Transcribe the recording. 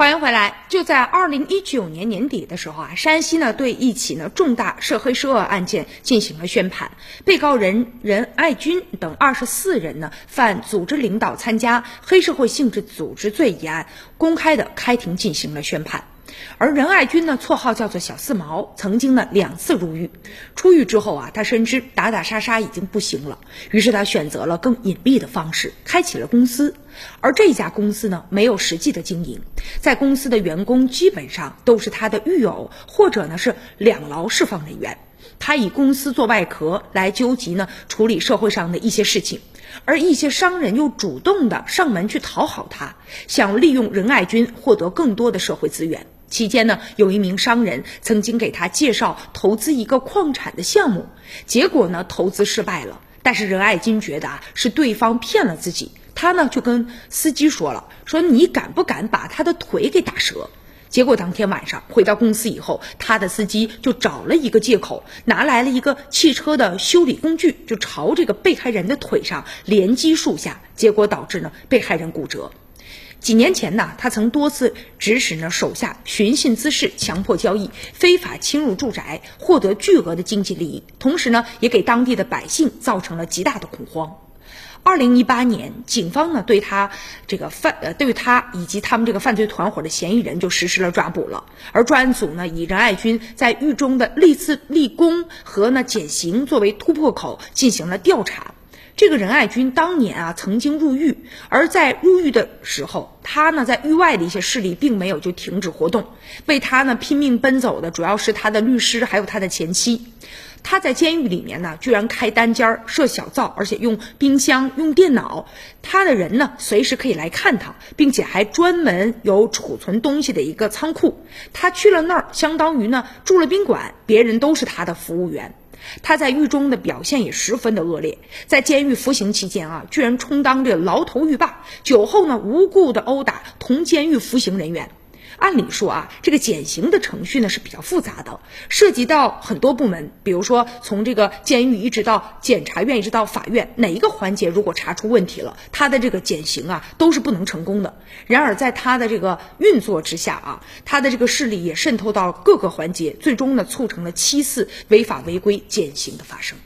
欢迎回来。就在二零一九年年底的时候啊，山西呢对一起呢重大涉黑涉恶案件进行了宣判，被告人任爱军等二十四人呢犯组织领导参加黑社会性质组织罪一案，公开的开庭进行了宣判。而任爱军呢，绰号叫做小四毛，曾经呢两次入狱。出狱之后啊，他深知打打杀杀已经不行了，于是他选择了更隐蔽的方式，开启了公司。而这家公司呢，没有实际的经营，在公司的员工基本上都是他的狱友，或者呢是两劳释放人员。他以公司做外壳来纠集呢处理社会上的一些事情，而一些商人又主动的上门去讨好他，想利用任爱军获得更多的社会资源。期间呢，有一名商人曾经给他介绍投资一个矿产的项目，结果呢，投资失败了。但是任爱军觉得啊，是对方骗了自己，他呢就跟司机说了，说你敢不敢把他的腿给打折？结果当天晚上回到公司以后，他的司机就找了一个借口，拿来了一个汽车的修理工具，就朝这个被害人的腿上连击数下，结果导致呢被害人骨折。几年前呢，他曾多次指使呢手下寻衅滋事、强迫交易、非法侵入住宅，获得巨额的经济利益，同时呢，也给当地的百姓造成了极大的恐慌。二零一八年，警方呢对他这个犯呃，对他以及他们这个犯罪团伙的嫌疑人就实施了抓捕了。而专案组呢以任爱军在狱中的立次立功和呢减刑作为突破口进行了调查。这个任爱军当年啊曾经入狱，而在入狱的时候，他呢在狱外的一些势力并没有就停止活动，为他呢拼命奔走的主要是他的律师还有他的前妻。他在监狱里面呢居然开单间设小灶，而且用冰箱用电脑，他的人呢随时可以来看他，并且还专门有储存东西的一个仓库。他去了那儿，相当于呢住了宾馆，别人都是他的服务员。他在狱中的表现也十分的恶劣，在监狱服刑期间啊，居然充当着牢头狱霸，酒后呢无故的殴打同监狱服刑人员。按理说啊，这个减刑的程序呢是比较复杂的，涉及到很多部门，比如说从这个监狱一直到检察院，一直到法院，哪一个环节如果查出问题了，他的这个减刑啊都是不能成功的。然而在他的这个运作之下啊，他的这个势力也渗透到各个环节，最终呢促成了七次违法违规减刑的发生。